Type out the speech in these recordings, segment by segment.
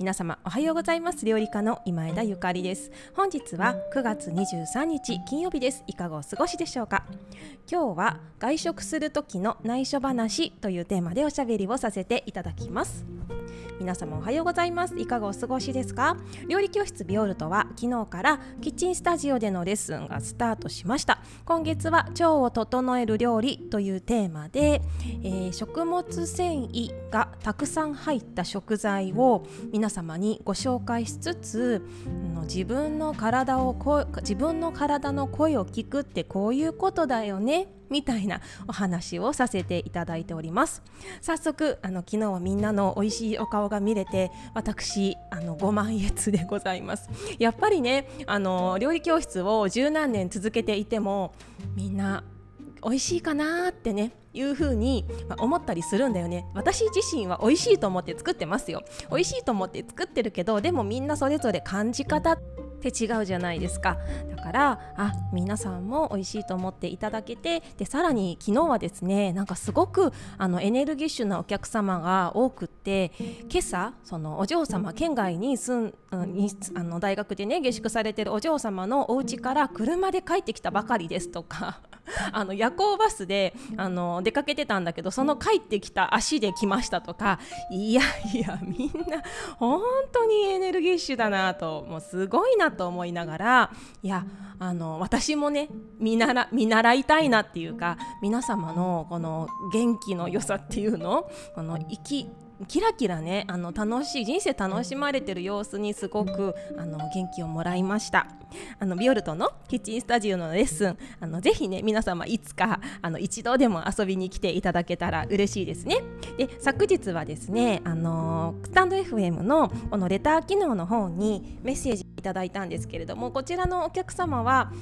皆様おはようございます。料理家の今枝ゆかりです。本日は9月23日金曜日です。いかがお過ごしでしょうか？今日は外食する時の内緒話というテーマでおしゃべりをさせていただきます。皆様おはようございます。いかがお過ごしですか？料理教室ビオルトは昨日からキッチンスタジオでのレッスンがスタートしました。今月は腸を整える料理というテーマで、えー、食物繊維がたくさん入った食材を皆様にご紹介しつつ自分の体を自分の体の声を聞くってこういうことだよね。みたいなお話をさせていただいております。早速あの昨日はみんなの美味しいお顔が見れて私あのご満悦でございます。やっぱりねあの料理教室を十何年続けていてもみんな美味しいかなってねいうふに思ったりするんだよね。私自身は美味しいと思って作ってますよ。美味しいと思って作ってるけどでもみんなそれぞれ感じ方って違うじゃないですか。だからあ皆さんも美味しいと思っていただけてでさらに昨日はですねなんかすごくあのエネルギッシュなお客様が多くって今朝そのお嬢様県外に住んにあの大学でね下宿されてるお嬢様のお家から車で帰ってきたばかりですとか あの夜行バスであの出かけてたんだけどその帰ってきた足で来ましたとかいやいやみんな本当にエネルギッシュだなともうすごいなと思いながらいやあの私もね見習見習いたいなっていうか皆様のこの元気の良さっていうのこの生きキラキラねあの楽しい人生楽しまれてる様子にすごくあの元気をもらいました。あのビオルトのキッチンスタジオのレッスンあのぜひね皆様いつかあの一度でも遊びに来ていただけたら嬉しいですね。で昨日はですねあのスタンド FM のこのレター機能の方にメッセージいただいたんですけれどもこちらのお客様は、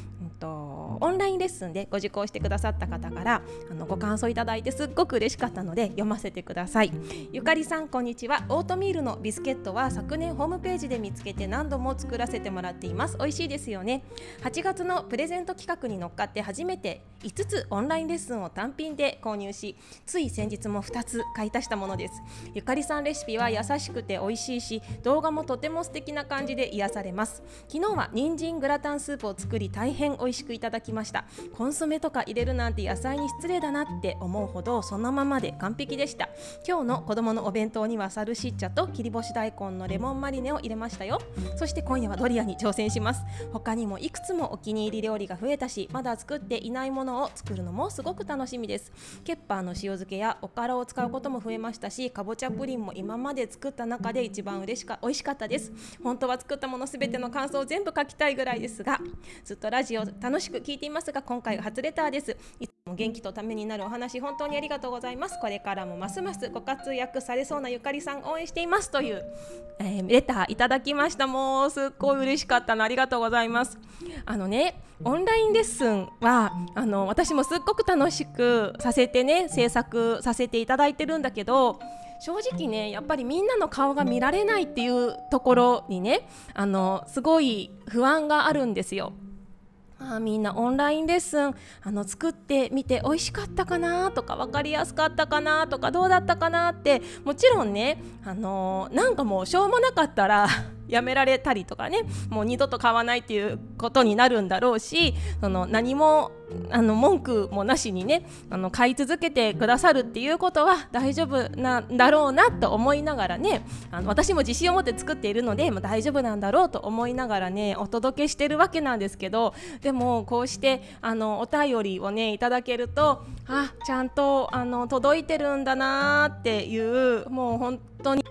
とオンラインレッスンでご受講してくださった方からあのご感想いただいてすっごく嬉しかったので読ませてください。ゆかりさんこんにちは。オートミールのビスケットは昨年ホームページで見つけて何度も作らせてもらっています。美味しいですよね。8月のプレゼント企画に乗っかって初めて5つオンラインレッスンを単品で購入しつい先日も2つ買い足したものです。ゆかりさんレシピは優しくて美味しいし動画もとても素敵な感じで癒されます。昨日は人参グラタンスープを作り大変美味味しくいただきました。コンソメとか入れるなんて野菜に失礼だなって思うほどそのままで完璧でした。今日の子供のお弁当にはサルシッチャと切り干し大根のレモンマリネを入れましたよ。そして今夜はドリアに挑戦します。他にもいくつもお気に入り料理が増えたしまだ作っていないものを作るのもすごく楽しみです。ケッパーの塩漬けやおからを使うことも増えましたしかぼちゃプリンも今まで作った中で一番嬉しか美味しかったです。本当は作ったものすべての感想を全部書きたいぐらいですがずっとラジオ楽しく聞いていますが今回が初レターです。いつも元気とためになるお話本当にありがとうございます。これからもますますご活躍されそうなゆかりさん応援していますという、えー、レターいただきました。もうすっごい嬉しかったのありがとうございます。あのねオンラインレッスンはあの私もすっごく楽しくさせてね制作させていただいてるんだけど正直ねやっぱりみんなの顔が見られないっていうところにねあのすごい不安があるんですよ。あみんなオンラインレッスンあの作ってみて美味しかったかなとか分かりやすかったかなとかどうだったかなって。もちろんね、あの、なんかもうしょうもなかったらやめられたりとかねもう二度と買わないっていうことになるんだろうしその何もあの文句もなしにねあの買い続けてくださるっていうことは大丈夫なんだろうなと思いながらねあの私も自信を持って作っているので、まあ、大丈夫なんだろうと思いながらねお届けしてるわけなんですけどでもこうしてあのお便りをねいただけるとあちゃんとあの届いてるんだなっていうもう本当に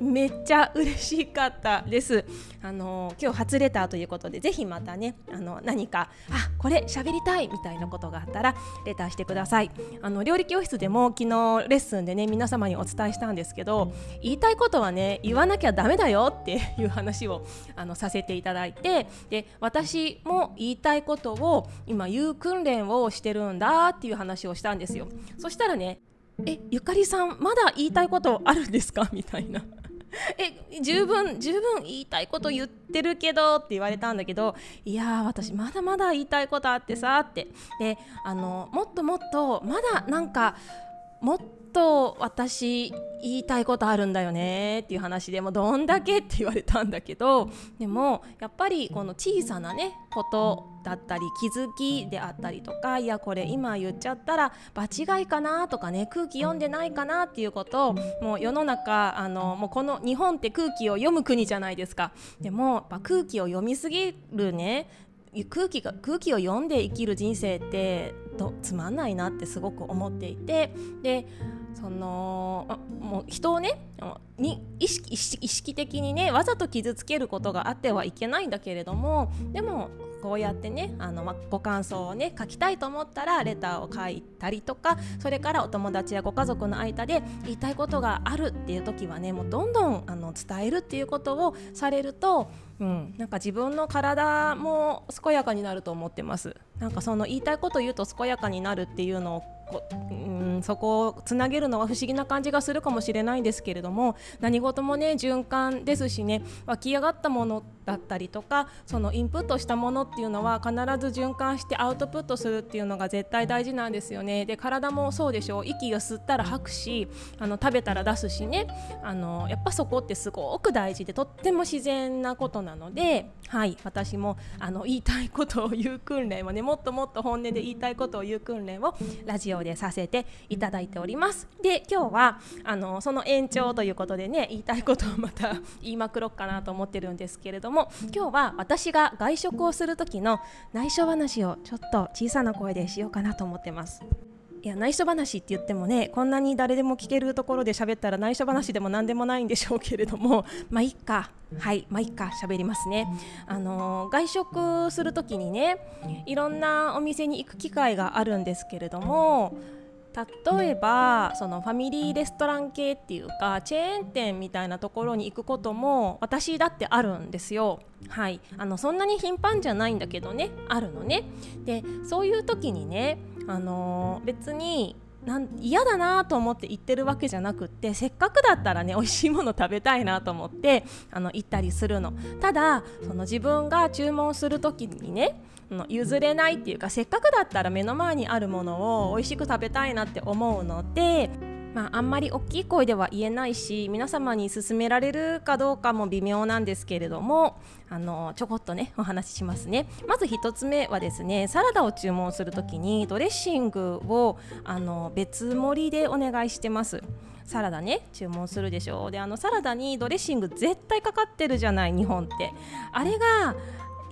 めっちゃ嬉しかったです。あの今日初レターということでぜひまたねあの何かあこれ喋りたいみたいなことがあったらレターしてください。あの料理教室でも昨日レッスンでね皆様にお伝えしたんですけど言いたいことはね言わなきゃダメだよっていう話をあのさせていただいてで私も言いたいことを今言う訓練をしてるんだっていう話をしたんですよ。そしたらねえゆかりさんまだ言いたいことあるんですか？みたいな。え十分十分言いたいこと言ってるけどって言われたんだけどいや私まだまだ言いたいことあってさって。であのもっともっとまだなんかもっと私言いたいことあるんだよねっていう話でもどんだけって言われたんだけどでもやっぱりこの小さなねことだったり気づきであったりとかいやこれ今言っちゃったら場違いかなとかね空気読んでないかなっていうことをもう世の中あのもうこの日本って空気を読む国じゃないですか。でも空気を読みすぎるね空気が空気を読んで生きる人生ってとつまんないなってすごく思っていてでそのもう人をねに意識意識的にねわざと傷つけることがあってはいけないんだけれどもでもこうやってねあの、ま、ご感想をね書きたいと思ったらレターを書いたりとかそれからお友達やご家族の間で言いたいことがあるっていう時はねもうどんどんあの伝えるっていうことをされると、うん、なんか自分の体も健やかになると思ってます。なんかその言いたいこと言うと健やかになるっていうのをこうんそこをつなげるのは不思議な感じがするかもしれないんですけれども何事もね循環ですしね湧き上がったものだったりとかそのインプットしたものっていうのは必ず循環してアウトプットするっていうのが絶対大事なんですよね。で体もそうでしょう。息が吸ったら吐くしあの食べたら出すしね。あのやっぱそこってすごく大事でとっても自然なことなのではい私もあの言いたいことを言う訓練はねもっともっと本音で言いたいことを言う訓練をラジオでさせていただいております。で今日はあのその延長ということでね言いたいことをまた言いまくろうかなと思ってるんですけれどもも今日は私が外食をする時の内緒話をちょっと小さな声でしようかなと思ってます。いや内緒話って言ってもねこんなに誰でも聞けるところで喋ったら内緒話でも何でもないんでしょうけれども まあいっか。はいまあいっか。喋りますね。あのー、外食する時にねいろんなお店に行く機会があるんですけれども例えばそのファミリーレストラン系っていうかチェーン店みたいなところに行くことも私だってあるんですよ。はいあのそんなに頻繁じゃないんだけどねあるのね。でそういう時にねあの、別になん嫌だなと思って行ってるわけじゃなくってせっかくだったらね美味しいもの食べたいなと思ってあの行ったりするの。ただその自分が注文する時にね譲れないっていうかせっかくだったら目の前にあるものを美味しく食べたいなって思うのでまあ、あんまり大きい声では言えないし皆様に勧められるかどうかも微妙なんですけれどもあのちょこっとねお話ししますね。まず1つ目はですねサラダを注文する時にドレッシングをあの別盛りでお願いしてます。サラダね注文するでしょう。であのサラダにドレッシング絶対かかってるじゃない日本って。あれが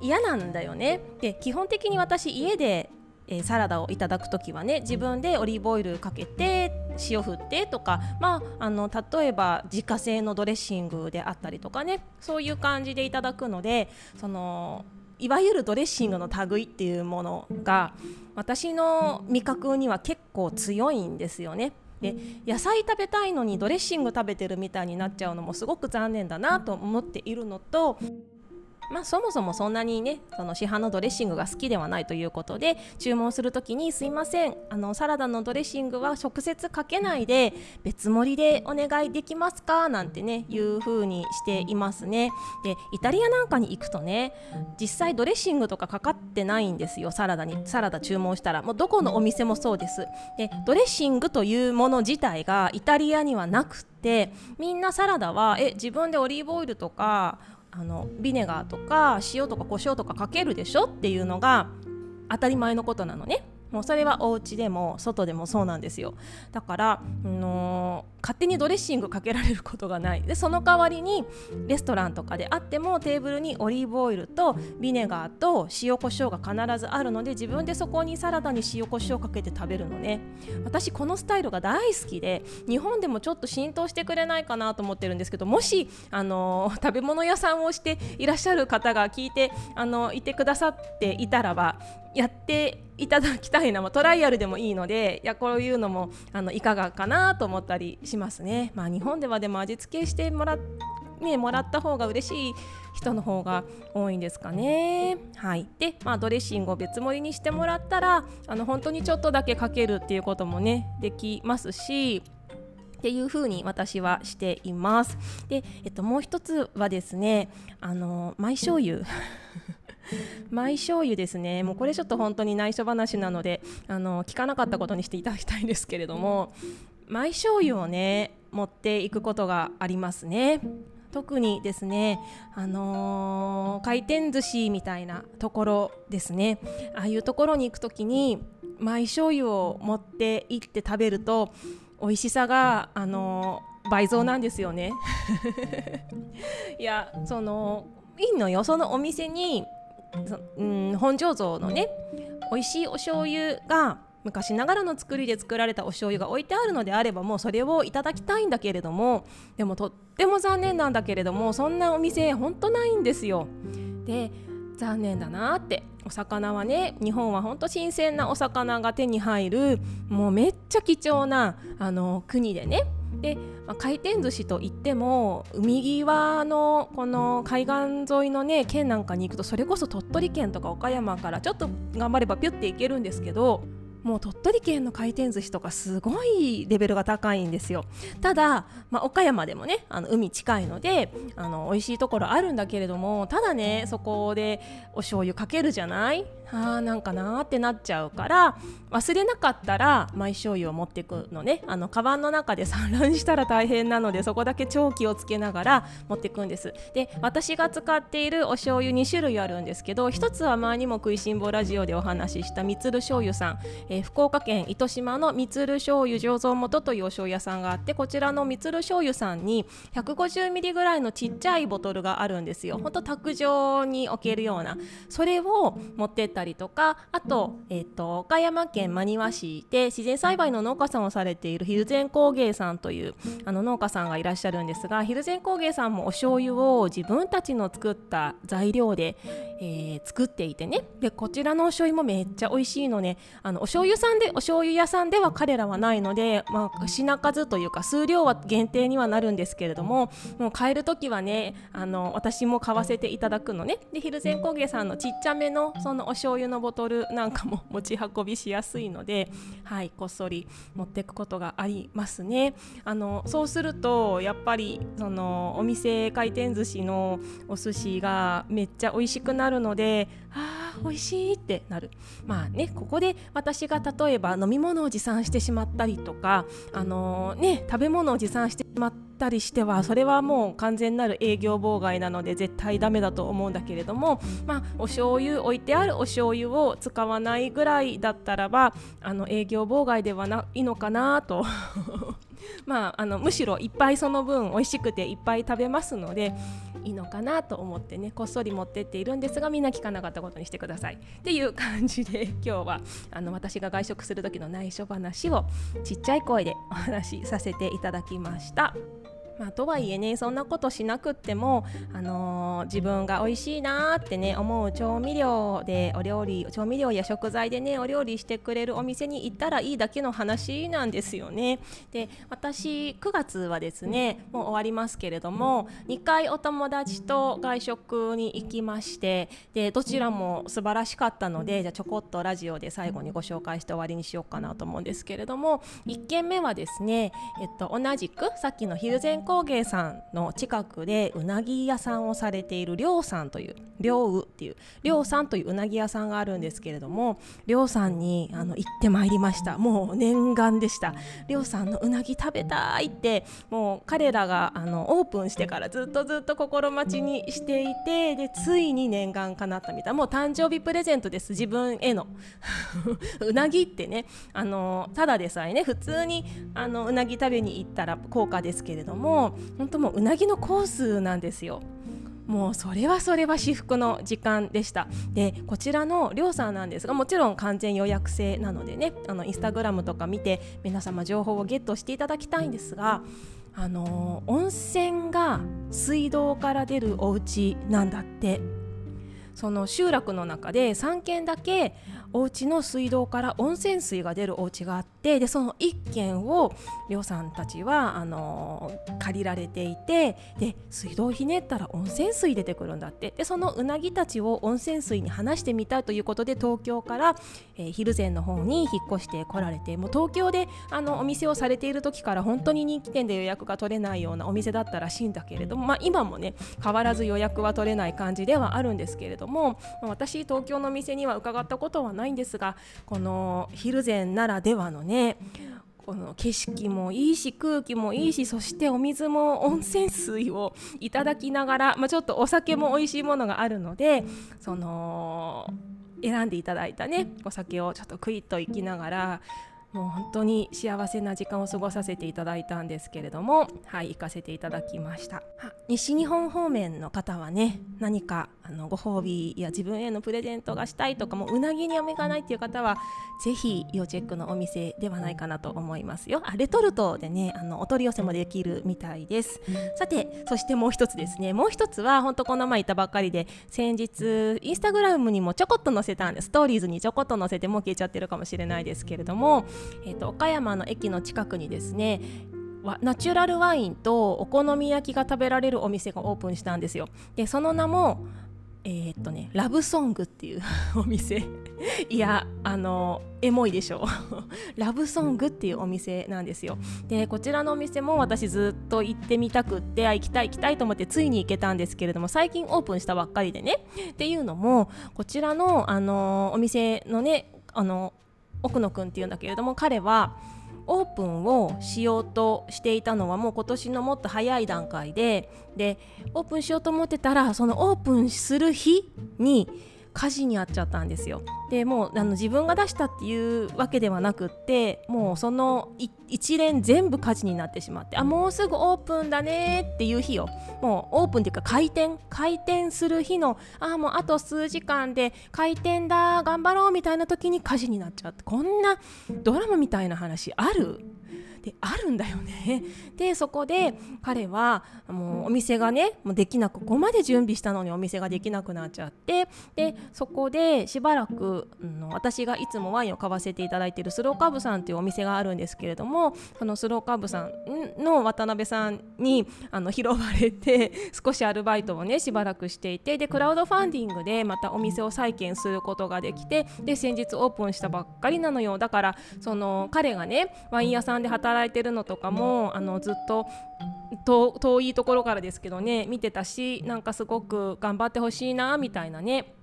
嫌なんだよね。で基本的に私家でえー、サラダをいただく時はね自分でオリーブオイルかけて塩振ってとか、まあ、あの例えば自家製のドレッシングであったりとかねそういう感じでいただくのでそのいわゆるドレッシングの類っていうものが私の味覚には結構強いんですよね。で野菜食べたいのにドレッシング食べてるみたいになっちゃうのもすごく残念だなと思っているのとまあ、そもそもそんなにねその市販のドレッシングが好きではないということで注文する時にすいませんあのサラダのドレッシングは直接かけないで別盛りでお願いできますかなんてねいう風にしていますね。でイタリアなんかに行くとね実際ドレッシングとかかかってないんですよサラダにサラダ注文したら。もうどこのお店もそうです。でドレッシングというもの自体がイタリアにはなくてみんなサラダはえ自分でオリーブオイルとかあのビネガーとか塩とか胡椒とかかけるでしょっていうのが当たり前のことなのね。もうそれはお家でも外でもそうなんですよ。だから、あのー勝手にドレッシングかけられることがない。でその代わりにレストランとかであってもテーブルにオリーブオイルとビネガーと塩コショウが必ずあるので自分でそこにサラダに塩コショウかけて食べるのね。私このスタイルが大好きで日本でもちょっと浸透してくれないかなと思ってるんですけどもしあの食べ物屋さんをしていらっしゃる方が聞いてあのいてくださっていたらばやっていただきたいな、まあ、トライアルでもいいのでいやこういうのもあのいかがかなと思ったりしますね。まあ、日本ではでも味付けしてもらね、もらった方が嬉しい人の方が多いんですかね。はい、で、まあ、ドレッシングを別盛りにしてもらったらあの本当にちょっとだけかけるっていうこともねできますしっていう風に私はしています。で、えっと、もう一つはですね、あの、マイ醤油。マイ醤油ですねもうこれちょっと本当に内緒話なのであの聞かなかったことにしていただきたいんですけれどもマイ醤油をね持っていくことがありますね。特にですね、あのー、回転寿司みたいなところですね。ああいうところに行く時にマイ醤油を持って行って食べると美味しさが、あのー、倍増なんですよね。いやそのいいのよ。そのお店にうん、本醸造のね美味しいお醤油が昔ながらの作りで作られたお醤油が置いてあるのであればもうそれをいただきたいんだけれどもでもとっても残念なんだけれどもそんなお店ほんとないんですよ。で残念だなってお魚はね日本はほんと新鮮なお魚が手に入るもうめっちゃ貴重なあの国でねで、まあ、回転寿司といっても海際のこの海岸沿いのね県なんかに行くとそれこそ鳥取県とか岡山からちょっと頑張ればピュッて行けるんですけどもう鳥取県の回転寿司とかすごいレベルが高いんですよ。ただ、まあ、岡山でもねあの海近いのであの美味しいところあるんだけれどもただねそこでお醤油かけるじゃない？あーなんかなーってなっちゃうから忘れなかったらマイ醤油を持っていくのね。あのカバンの中で散乱したら大変なのでそこだけ超気をつけながら持っていくんです。で私が使っているお醤油2種類あるんですけど一つは前にも食いしん坊ラジオでお話ししたみつる醤油さん、えー、福岡県糸島のみつる醤油醸造元というお醤油屋さんがあってこちらのみつる醤油さんに150ミリぐらいのちっちゃいボトルがあるんですよ。ほんと卓上に置けるような。それを持ってってたりとかあと,、えーと、岡山県真庭市で自然栽培の農家さんをされている蒜山工芸さんというあの農家さんがいらっしゃるんですが蒜山工芸さんもお醤油を自分たちの作った材料で、えー、作っていてね。でこちらのお醤油もめっちゃ美味しいのね。あのお醤油さんでお醤油屋さんでは彼らはないので、まあ、品数というか数量は限定にはなるんですけれどももう買える時はねあの私も買わせていただくのね。で蒜山工芸さんのちっちゃめのそのお醤醤油のボトルなんかも持ち運びしやすいので、はい、こっそり持っていくことがありますね。あのそうするとやっぱりそのお店回転寿司のお寿司がめっちゃ美味しくなるのであ美味しいってなる。まあねここで私が例えば飲み物を持参してしまったりとかあのー、ね食べ物を持参してしまったりしてはそれはもう完全なる営業妨害なので絶対ダメだと思うんだけれども、まあ、お醤油置いてあるお醤油を使わないぐらいだったらばあの営業妨害ではないのかなと。まあ、あのむしろいっぱいその分美味しくていっぱい食べますのでいいのかなと思ってねこっそり持ってっているんですがみんな聞かなかったことにしてくださいっていう感じで 今日はあの私が外食する時の内緒話をちっちゃい声でお話しさせていただきました。まあ、とはいえねそんなことしなくっても、あのー、自分が美味しいなってね思う調味料でお料理調味料や食材でねお料理してくれるお店に行ったらいいだけの話なんですよね。で私9月はですねもう終わりますけれども2回お友達と外食に行きましてでどちらも素晴らしかったのでじゃちょこっとラジオで最後にご紹介して終わりにしようかなと思うんですけれども1軒目はですね、えっと、同じくさっきのヒルゼン工芸さんの近くでうなぎ屋さんをされているりょうさんというりょうっていうりょうさんといううなぎ屋さんがあるんですけれどもりょうさんにあの行ってまいりました。もう念願でした。りょうさんのうなぎ食べたいってもう彼らがあのオープンしてからずっとずっと心待ちにしていてでついに念願叶ったみたい。もう誕生日プレゼントです自分への。うなぎってねあのただでさえね普通にあのうなぎ食べに行ったら高価ですけれども本当もううなぎのコースなんですよ。もうそれはそれは至福の時間でしたでこちらのりょうさんなんですがもちろん完全予約制なのでねあのインスタグラムとか見て皆様情報をゲットしていただきたいんですがあの温泉が水道から出るお家なんだってその集落の中で3軒だけお家の水道から温泉水が出るお家があってでその1軒をりょうさんたちはあの借りられていてで水道をひねったら温泉水出てくるんだって。でそのうなぎたちを温泉水に離してみたいということで東京から、えー、蒜山の方に引っ越してこられてもう東京であのお店をされている時から本当に人気店で予約が取れないようなお店だったらしいんだけれども、まあ、今もね変わらず予約は取れない感じではあるんですけれども、私東京の店には伺ったことはないんですがこの蒜山ならではのねこの景色もいいし空気もいいしそしてお水も温泉水をいただきながら、まあ、ちょっとお酒も美味しいものがあるのでその選んでいただいたねお酒をちょっとクイッといきながらもう本当に幸せな時間を過ごさせていただいたんですけれどもはい行かせていただきました。西日本方面の方はね何かあのご褒美や自分へのプレゼントがしたいとかもうなぎに飴がないっていう方はぜひ要チェックのお店ではないかなと思いますよ。あレトルトでねあのお取り寄せもできるみたいです。さてそしてもう一つですね。もう一つは本当この前いたばっかりで先日インスタグラムにもちょこっと載せたんです。ストーリーズにちょこっと載せても消えちゃってるかもしれないですけれどもえーと、岡山の駅の近くにですねナチュラルワインとお好み焼きが食べられるお店がオープンしたんですよ。でその名もえー、っとねラブソングっていう お店。いやあのエモいでしょう。ラブソングっていうお店なんですよ。でこちらのお店も私ずっと行ってみたくって行きたい行きたいと思ってついに行けたんですけれども最近オープンしたばっかりでね。っていうのもこちらのあのお店のねあの奥野くんっていうんだけれども彼はオープンをしようとしていたのはもう今年のもっと早い段階ででオープンしようと思ってたらそのオープンする日に火事に遭っちゃったんですよ。でもうあの自分が出したっていうわけではなくってもうその一連全部火事になってしまってあもうすぐオープンだねっていう日をもうオープンっていうか開店。開店する日のあもうあと数時間で開店だ頑張ろうみたいな時に火事になっちゃって。こんなドラマみたいな話ある？であるんだよね。でそこで彼はもうお店がねもうできなくここまで準備したのにお店ができなくなっちゃってでそこでしばらく、うん、私がいつもワインを買わせていただいているスローカーブさんというお店があるんですけれどもそのスローカーブさんの渡辺さんにあの拾われて少しアルバイトをねしばらくしていてでクラウドファンディングでまたお店を再建することができてで先日オープンしたばっかりなのよだからその彼がねワイン屋さんで働働いてるのとかもあのずっと遠いところからですけどね見てたしなんかすごく頑張ってほしいなみたいなね。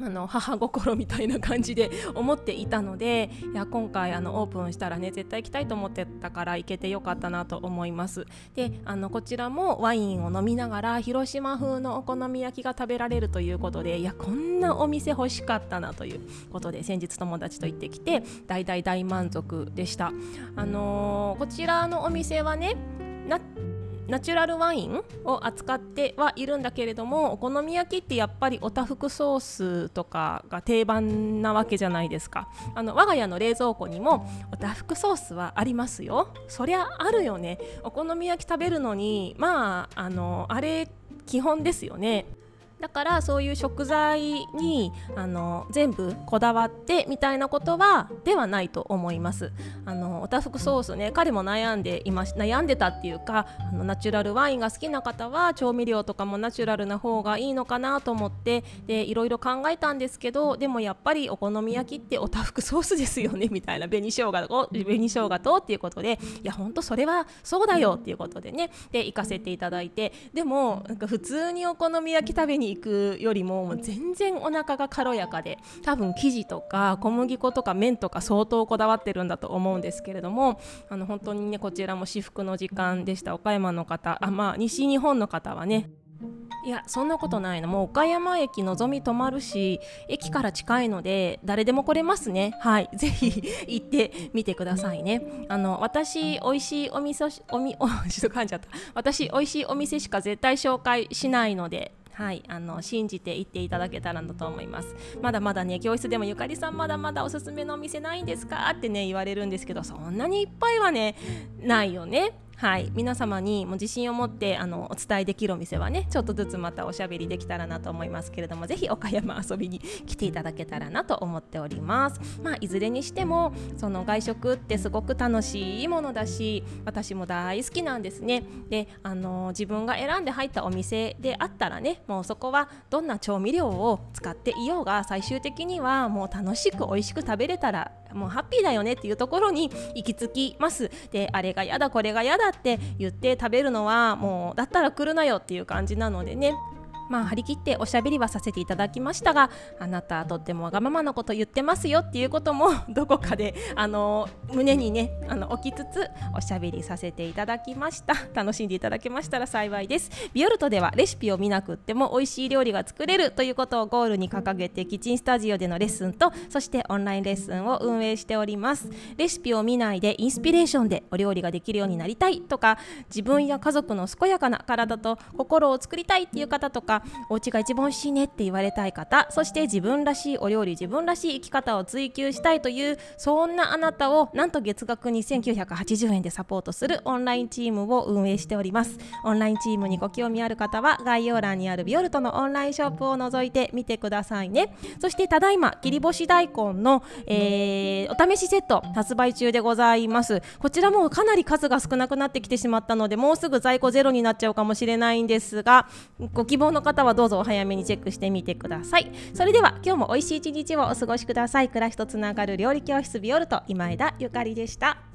あの母心みたいな感じで思っていたのでいや今回あのオープンしたらね絶対行きたいと思ってたから行けてよかったなと思います。であのこちらもワインを飲みながら広島風のお好み焼きが食べられるということでいやこんなお店欲しかったなということで先日友達と行ってきて大大大満足でした。あのー、こちらのお店はねナチュラルワインを扱ってはいるんだけれどもお好み焼きってやっぱりおたふくソースとかが定番なわけじゃないですか。あの我が家の冷蔵庫にもおたふくソースはありますよ。そりゃあるよね。お好み焼き食べるのにまああのあれ基本ですよね。だからそういう食材にあの全部こだわってみたいなことはではないと思います。あのおたふくソースね彼も悩んでいまし悩んでたっていうかあのナチュラルワインが好きな方は調味料とかもナチュラルな方がいいのかなと思ってでいろいろ考えたんですけどでもやっぱりお好み焼きっておたふくソースですよねみたいな紅生姜と紅生姜とっていうことでいやほんとそれはそうだよっていうことでねで行かせていただいてでもなんか普通にお好み焼き食べに行くよりも全然お腹が軽やかで多分生地とか小麦粉とか麺とか相当こだわってるんだと思うんですけれどもあの本当にねこちらも至福の時間でした。岡山の方あまあ西日本の方はね。いやそんなことないの。もう岡山駅のぞみ止まるし駅から近いので誰でも来れますね。はい。ぜひ行ってみてくださいね。あの私美味しいお店おみお ちょっと噛んじゃった。私美味しいお店しか絶対紹介しないのではい、あの信じていっていただけたらなと思います。まだまだね教室でもゆかりさんまだまだおすすめのお店ないんですか？ってね言われるんですけどそんなにいっぱいはねないよね。はい、皆様にも自信を持ってあのお伝えできるお店はねちょっとずつまたおしゃべりできたらなと思いますけれどもぜひ岡山遊びに来ていただけたらなと思っております、まあ、いずれにしてもその外食ってすごく楽しいものだし私も大好きなんですね。であの自分が選んで入ったお店であったらねもうそこはどんな調味料を使っていようが最終的にはもう楽しく美味しく食べれたらもうハッピーだよねっていうところに行き着きます。であれが嫌だこれが嫌だって言って食べるのはもうだったら来るなよっていう感じなのでね。まあ、張り切っておしゃべりはさせていただきましたがあなたとってもわがままなこと言ってますよっていうことも どこかであの胸にねあの置きつつおしゃべりさせていただきました。楽しんでいただけましたら幸いです。ビオルトではレシピを見なくっても美味しい料理が作れるということをゴールに掲げてキッチンスタジオでのレッスンとそしてオンラインレッスンを運営しております。レシピを見ないでインスピレーションでお料理ができるようになりたいとか自分や家族の健やかな体と心を作りたいっていう方とかお家が一番美味しいねって言われたい方そして自分らしいお料理自分らしい生き方を追求したいというそんなあなたをなんと月額2980円でサポートするオンラインチームを運営しております。オンラインチームにご興味ある方は概要欄にあるビオルトのオンラインショップを覗いてみてくださいね。そしてただいま切り干し大根の、えー、お試しセット発売中でございます。こちらもかなり数が少なくなってきてしまったのでもうすぐ在庫ゼロになっちゃうかもしれないんですがご希望の方はどうぞお早めにチェックしてみてください。それでは今日も美味しい一日をお過ごしください。暮らしとつながる料理教室ビオルト今枝ゆかりでした。